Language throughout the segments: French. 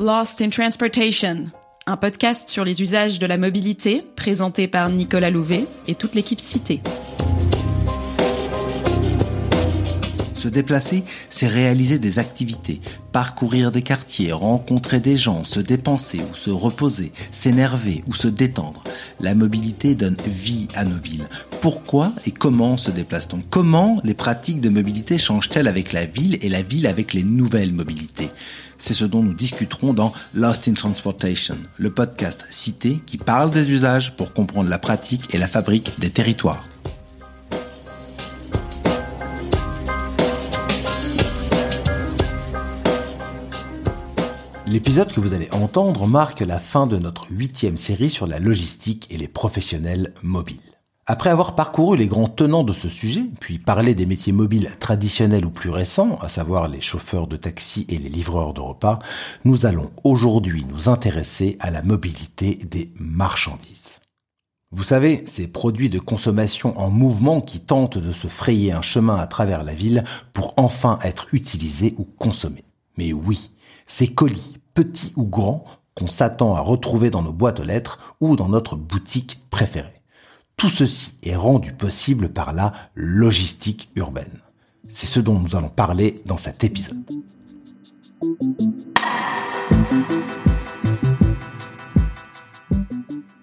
Lost in Transportation, un podcast sur les usages de la mobilité présenté par Nicolas Louvet et toute l'équipe citée. Se déplacer, c'est réaliser des activités, parcourir des quartiers, rencontrer des gens, se dépenser ou se reposer, s'énerver ou se détendre. La mobilité donne vie nos villes. Pourquoi et comment se déplace-t-on? Comment les pratiques de mobilité changent-elles avec la ville et la ville avec les nouvelles mobilités? C'est ce dont nous discuterons dans Lost in Transportation, le podcast cité qui parle des usages pour comprendre la pratique et la fabrique des territoires. L'épisode que vous allez entendre marque la fin de notre huitième série sur la logistique et les professionnels mobiles. Après avoir parcouru les grands tenants de ce sujet, puis parlé des métiers mobiles traditionnels ou plus récents, à savoir les chauffeurs de taxi et les livreurs de repas, nous allons aujourd'hui nous intéresser à la mobilité des marchandises. Vous savez, ces produits de consommation en mouvement qui tentent de se frayer un chemin à travers la ville pour enfin être utilisés ou consommés. Mais oui, ces colis, petits ou grands, qu'on s'attend à retrouver dans nos boîtes aux lettres ou dans notre boutique préférée. Tout ceci est rendu possible par la logistique urbaine. C'est ce dont nous allons parler dans cet épisode.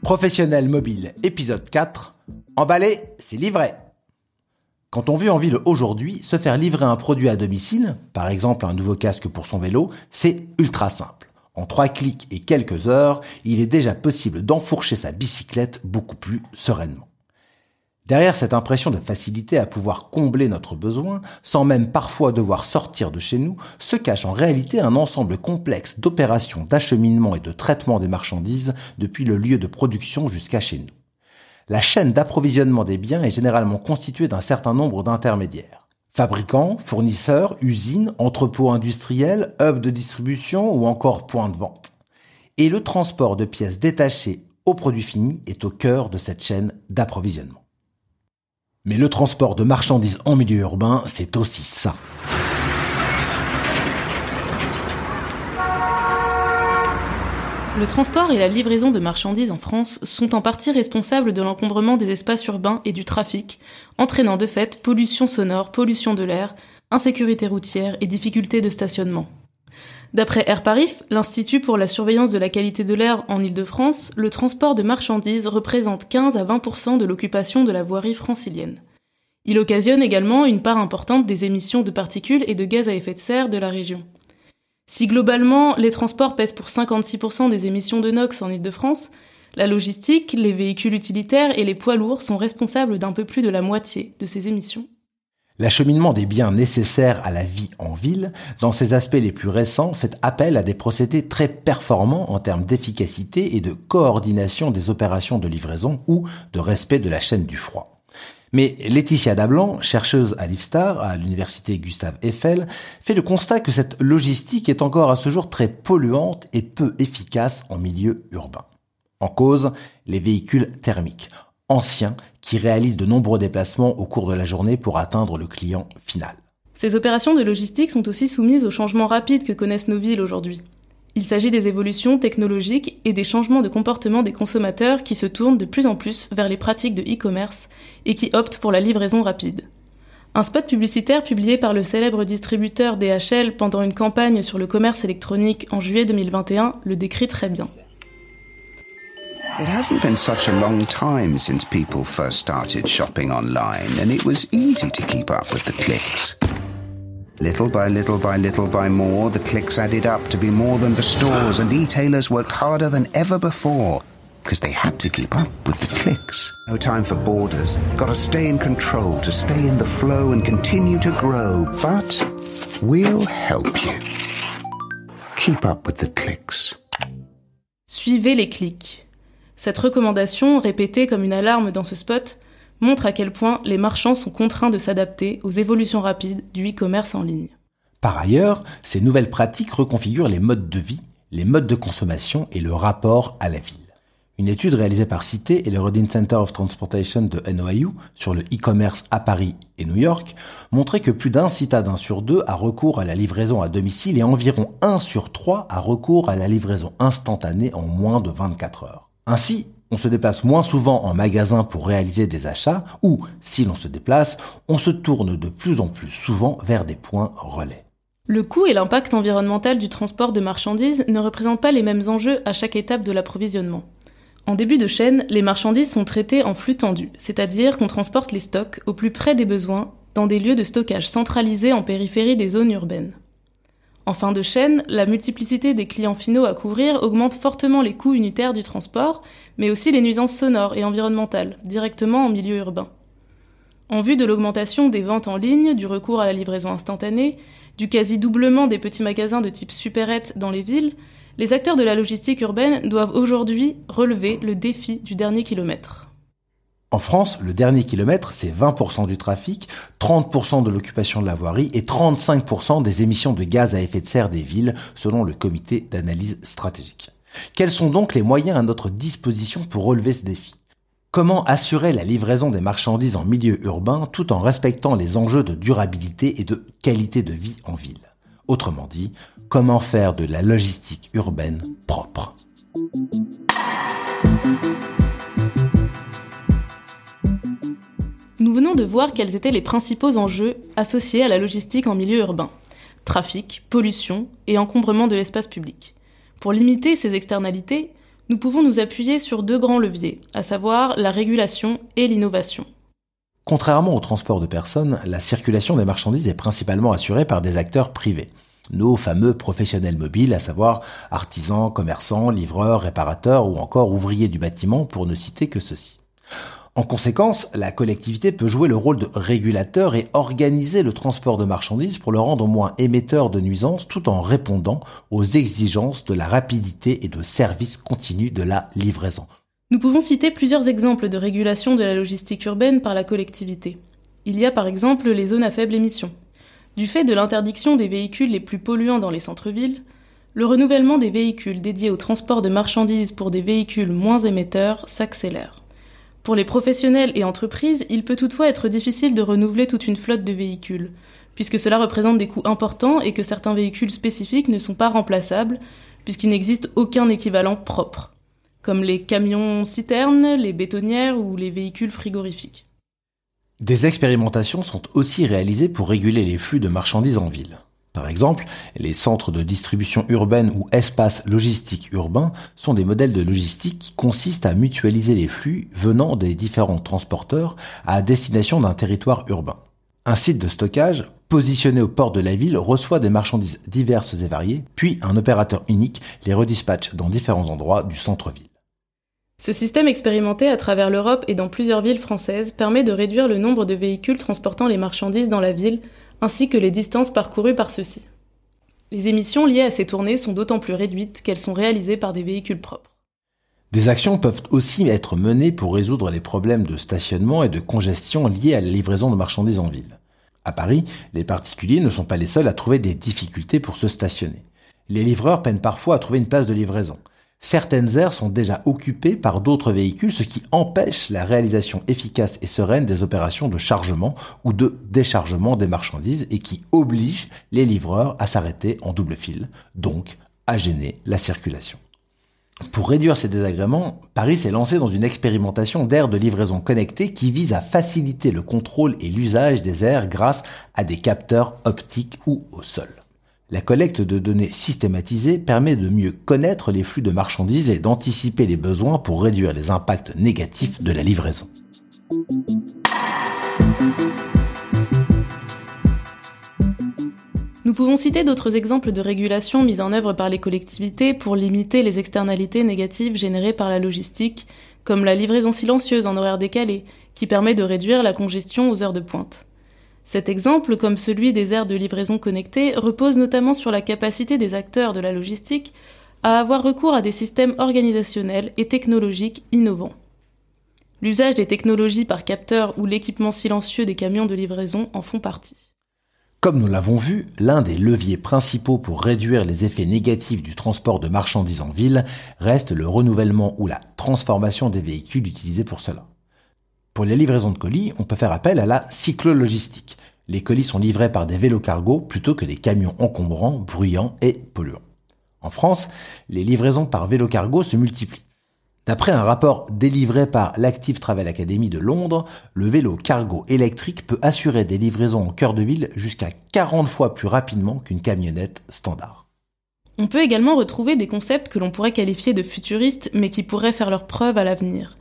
Professionnel mobile, épisode 4. Emballé, c'est livré. Quand on vit en ville aujourd'hui, se faire livrer un produit à domicile, par exemple un nouveau casque pour son vélo, c'est ultra simple. En trois clics et quelques heures, il est déjà possible d'enfourcher sa bicyclette beaucoup plus sereinement. Derrière cette impression de facilité à pouvoir combler notre besoin, sans même parfois devoir sortir de chez nous, se cache en réalité un ensemble complexe d'opérations d'acheminement et de traitement des marchandises depuis le lieu de production jusqu'à chez nous la chaîne d'approvisionnement des biens est généralement constituée d'un certain nombre d'intermédiaires. Fabricants, fournisseurs, usines, entrepôts industriels, hubs de distribution ou encore points de vente. Et le transport de pièces détachées au produit fini est au cœur de cette chaîne d'approvisionnement. Mais le transport de marchandises en milieu urbain, c'est aussi ça. Le transport et la livraison de marchandises en France sont en partie responsables de l'encombrement des espaces urbains et du trafic, entraînant de fait pollution sonore, pollution de l'air, insécurité routière et difficultés de stationnement. D'après AirParif, l'Institut pour la surveillance de la qualité de l'air en Ile-de-France, le transport de marchandises représente 15 à 20% de l'occupation de la voirie francilienne. Il occasionne également une part importante des émissions de particules et de gaz à effet de serre de la région. Si globalement les transports pèsent pour 56% des émissions de NOx en Ile-de-France, la logistique, les véhicules utilitaires et les poids lourds sont responsables d'un peu plus de la moitié de ces émissions. L'acheminement des biens nécessaires à la vie en ville, dans ses aspects les plus récents, fait appel à des procédés très performants en termes d'efficacité et de coordination des opérations de livraison ou de respect de la chaîne du froid. Mais Laetitia Dablan, chercheuse à l'IFSTAR, à l'université Gustave Eiffel, fait le constat que cette logistique est encore à ce jour très polluante et peu efficace en milieu urbain. En cause, les véhicules thermiques, anciens, qui réalisent de nombreux déplacements au cours de la journée pour atteindre le client final. Ces opérations de logistique sont aussi soumises aux changements rapides que connaissent nos villes aujourd'hui. Il s'agit des évolutions technologiques et des changements de comportement des consommateurs qui se tournent de plus en plus vers les pratiques de e-commerce et qui optent pour la livraison rapide. Un spot publicitaire publié par le célèbre distributeur DHL pendant une campagne sur le commerce électronique en juillet 2021 le décrit très bien. It hasn't been such a long time since people first started shopping online and it was easy to keep up with the clicks. Little by little by little by more, the clicks added up to be more than the stores, and e-tailers worked harder than ever before because they had to keep up with the clicks. No time for borders. Got to stay in control, to stay in the flow and continue to grow. But we'll help you. Keep up with the clicks. Suivez les clics. Cette recommandation, répétée comme une alarme dans ce spot, montre à quel point les marchands sont contraints de s'adapter aux évolutions rapides du e-commerce en ligne. Par ailleurs, ces nouvelles pratiques reconfigurent les modes de vie, les modes de consommation et le rapport à la ville. Une étude réalisée par Cité et le Rodin Center of Transportation de NYU sur le e-commerce à Paris et New York montrait que plus d'un citadin sur deux a recours à la livraison à domicile et environ un sur trois a recours à la livraison instantanée en moins de 24 heures. Ainsi, on se déplace moins souvent en magasin pour réaliser des achats ou, si l'on se déplace, on se tourne de plus en plus souvent vers des points relais. Le coût et l'impact environnemental du transport de marchandises ne représentent pas les mêmes enjeux à chaque étape de l'approvisionnement. En début de chaîne, les marchandises sont traitées en flux tendu, c'est-à-dire qu'on transporte les stocks au plus près des besoins dans des lieux de stockage centralisés en périphérie des zones urbaines. En fin de chaîne, la multiplicité des clients finaux à couvrir augmente fortement les coûts unitaires du transport, mais aussi les nuisances sonores et environnementales, directement en milieu urbain. En vue de l'augmentation des ventes en ligne, du recours à la livraison instantanée, du quasi-doublement des petits magasins de type supérette dans les villes, les acteurs de la logistique urbaine doivent aujourd'hui relever le défi du dernier kilomètre. En France, le dernier kilomètre, c'est 20% du trafic, 30% de l'occupation de la voirie et 35% des émissions de gaz à effet de serre des villes, selon le comité d'analyse stratégique. Quels sont donc les moyens à notre disposition pour relever ce défi? Comment assurer la livraison des marchandises en milieu urbain tout en respectant les enjeux de durabilité et de qualité de vie en ville? Autrement dit, comment faire de la logistique urbaine propre? Nous venons de voir quels étaient les principaux enjeux associés à la logistique en milieu urbain. Trafic, pollution et encombrement de l'espace public. Pour limiter ces externalités, nous pouvons nous appuyer sur deux grands leviers, à savoir la régulation et l'innovation. Contrairement au transport de personnes, la circulation des marchandises est principalement assurée par des acteurs privés nos fameux professionnels mobiles, à savoir artisans, commerçants, livreurs, réparateurs ou encore ouvriers du bâtiment, pour ne citer que ceux-ci. En conséquence, la collectivité peut jouer le rôle de régulateur et organiser le transport de marchandises pour le rendre moins émetteur de nuisances tout en répondant aux exigences de la rapidité et de service continu de la livraison. Nous pouvons citer plusieurs exemples de régulation de la logistique urbaine par la collectivité. Il y a par exemple les zones à faible émission, du fait de l'interdiction des véhicules les plus polluants dans les centres-villes, le renouvellement des véhicules dédiés au transport de marchandises pour des véhicules moins émetteurs s'accélère. Pour les professionnels et entreprises, il peut toutefois être difficile de renouveler toute une flotte de véhicules, puisque cela représente des coûts importants et que certains véhicules spécifiques ne sont pas remplaçables, puisqu'il n'existe aucun équivalent propre, comme les camions citernes, les bétonnières ou les véhicules frigorifiques. Des expérimentations sont aussi réalisées pour réguler les flux de marchandises en ville. Par exemple, les centres de distribution urbaine ou espaces logistiques urbains sont des modèles de logistique qui consistent à mutualiser les flux venant des différents transporteurs à destination d'un territoire urbain. Un site de stockage positionné au port de la ville reçoit des marchandises diverses et variées, puis un opérateur unique les redispatche dans différents endroits du centre-ville. Ce système expérimenté à travers l'Europe et dans plusieurs villes françaises permet de réduire le nombre de véhicules transportant les marchandises dans la ville, ainsi que les distances parcourues par ceux-ci. Les émissions liées à ces tournées sont d'autant plus réduites qu'elles sont réalisées par des véhicules propres. Des actions peuvent aussi être menées pour résoudre les problèmes de stationnement et de congestion liés à la livraison de marchandises en ville. À Paris, les particuliers ne sont pas les seuls à trouver des difficultés pour se stationner. Les livreurs peinent parfois à trouver une place de livraison. Certaines aires sont déjà occupées par d'autres véhicules, ce qui empêche la réalisation efficace et sereine des opérations de chargement ou de déchargement des marchandises et qui oblige les livreurs à s'arrêter en double fil, donc à gêner la circulation. Pour réduire ces désagréments, Paris s'est lancé dans une expérimentation d'aires de livraison connectées qui vise à faciliter le contrôle et l'usage des aires grâce à des capteurs optiques ou au sol. La collecte de données systématisées permet de mieux connaître les flux de marchandises et d'anticiper les besoins pour réduire les impacts négatifs de la livraison. Nous pouvons citer d'autres exemples de régulation mises en œuvre par les collectivités pour limiter les externalités négatives générées par la logistique, comme la livraison silencieuse en horaire décalé, qui permet de réduire la congestion aux heures de pointe. Cet exemple, comme celui des aires de livraison connectées, repose notamment sur la capacité des acteurs de la logistique à avoir recours à des systèmes organisationnels et technologiques innovants. L'usage des technologies par capteur ou l'équipement silencieux des camions de livraison en font partie. Comme nous l'avons vu, l'un des leviers principaux pour réduire les effets négatifs du transport de marchandises en ville reste le renouvellement ou la transformation des véhicules utilisés pour cela. Pour les livraisons de colis, on peut faire appel à la cyclologistique. Les colis sont livrés par des vélos cargo plutôt que des camions encombrants, bruyants et polluants. En France, les livraisons par vélo cargo se multiplient. D'après un rapport délivré par l'Active Travel Academy de Londres, le vélo cargo électrique peut assurer des livraisons en cœur de ville jusqu'à 40 fois plus rapidement qu'une camionnette standard. On peut également retrouver des concepts que l'on pourrait qualifier de futuristes mais qui pourraient faire leur preuve à l'avenir.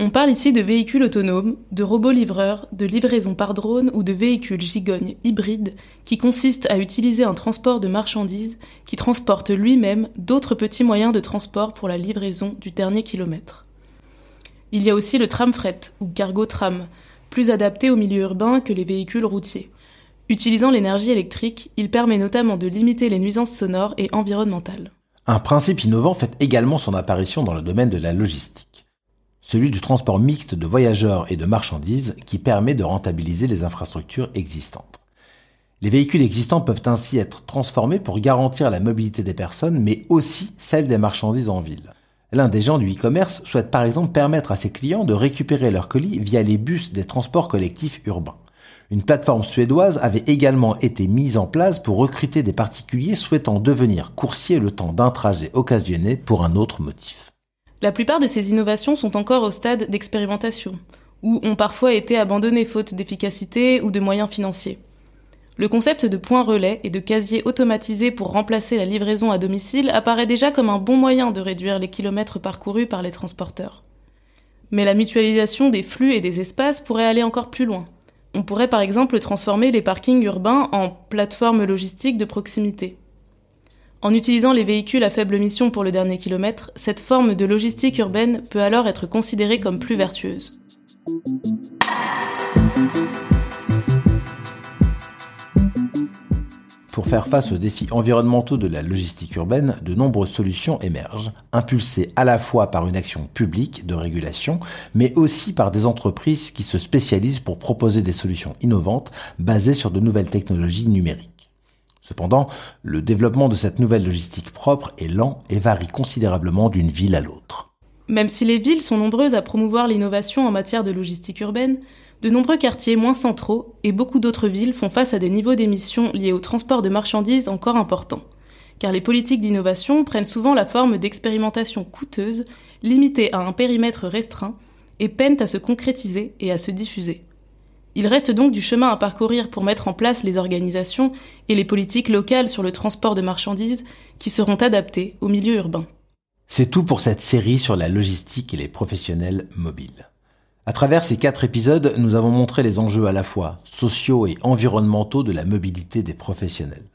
On parle ici de véhicules autonomes, de robots livreurs, de livraison par drone ou de véhicules gigognes hybrides qui consistent à utiliser un transport de marchandises qui transporte lui-même d'autres petits moyens de transport pour la livraison du dernier kilomètre. Il y a aussi le tram-fret ou cargo-tram, plus adapté au milieu urbain que les véhicules routiers. Utilisant l'énergie électrique, il permet notamment de limiter les nuisances sonores et environnementales. Un principe innovant fait également son apparition dans le domaine de la logistique celui du transport mixte de voyageurs et de marchandises qui permet de rentabiliser les infrastructures existantes. Les véhicules existants peuvent ainsi être transformés pour garantir la mobilité des personnes, mais aussi celle des marchandises en ville. L'un des gens du e-commerce souhaite par exemple permettre à ses clients de récupérer leurs colis via les bus des transports collectifs urbains. Une plateforme suédoise avait également été mise en place pour recruter des particuliers souhaitant devenir coursiers le temps d'un trajet occasionné pour un autre motif. La plupart de ces innovations sont encore au stade d'expérimentation, ou ont parfois été abandonnées faute d'efficacité ou de moyens financiers. Le concept de point relais et de casier automatisé pour remplacer la livraison à domicile apparaît déjà comme un bon moyen de réduire les kilomètres parcourus par les transporteurs. Mais la mutualisation des flux et des espaces pourrait aller encore plus loin. On pourrait par exemple transformer les parkings urbains en plateformes logistiques de proximité. En utilisant les véhicules à faible émission pour le dernier kilomètre, cette forme de logistique urbaine peut alors être considérée comme plus vertueuse. Pour faire face aux défis environnementaux de la logistique urbaine, de nombreuses solutions émergent, impulsées à la fois par une action publique de régulation, mais aussi par des entreprises qui se spécialisent pour proposer des solutions innovantes basées sur de nouvelles technologies numériques. Cependant, le développement de cette nouvelle logistique propre est lent et varie considérablement d'une ville à l'autre. Même si les villes sont nombreuses à promouvoir l'innovation en matière de logistique urbaine, de nombreux quartiers moins centraux et beaucoup d'autres villes font face à des niveaux d'émissions liés au transport de marchandises encore importants. Car les politiques d'innovation prennent souvent la forme d'expérimentations coûteuses, limitées à un périmètre restreint, et peinent à se concrétiser et à se diffuser. Il reste donc du chemin à parcourir pour mettre en place les organisations et les politiques locales sur le transport de marchandises qui seront adaptées au milieu urbain. C'est tout pour cette série sur la logistique et les professionnels mobiles. À travers ces quatre épisodes, nous avons montré les enjeux à la fois sociaux et environnementaux de la mobilité des professionnels.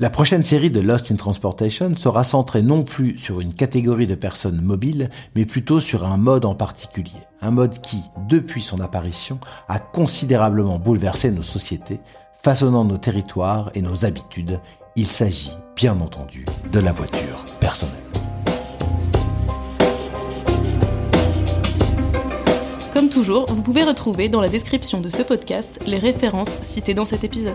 La prochaine série de Lost in Transportation sera centrée non plus sur une catégorie de personnes mobiles, mais plutôt sur un mode en particulier. Un mode qui, depuis son apparition, a considérablement bouleversé nos sociétés, façonnant nos territoires et nos habitudes. Il s'agit, bien entendu, de la voiture personnelle. Comme toujours, vous pouvez retrouver dans la description de ce podcast les références citées dans cet épisode.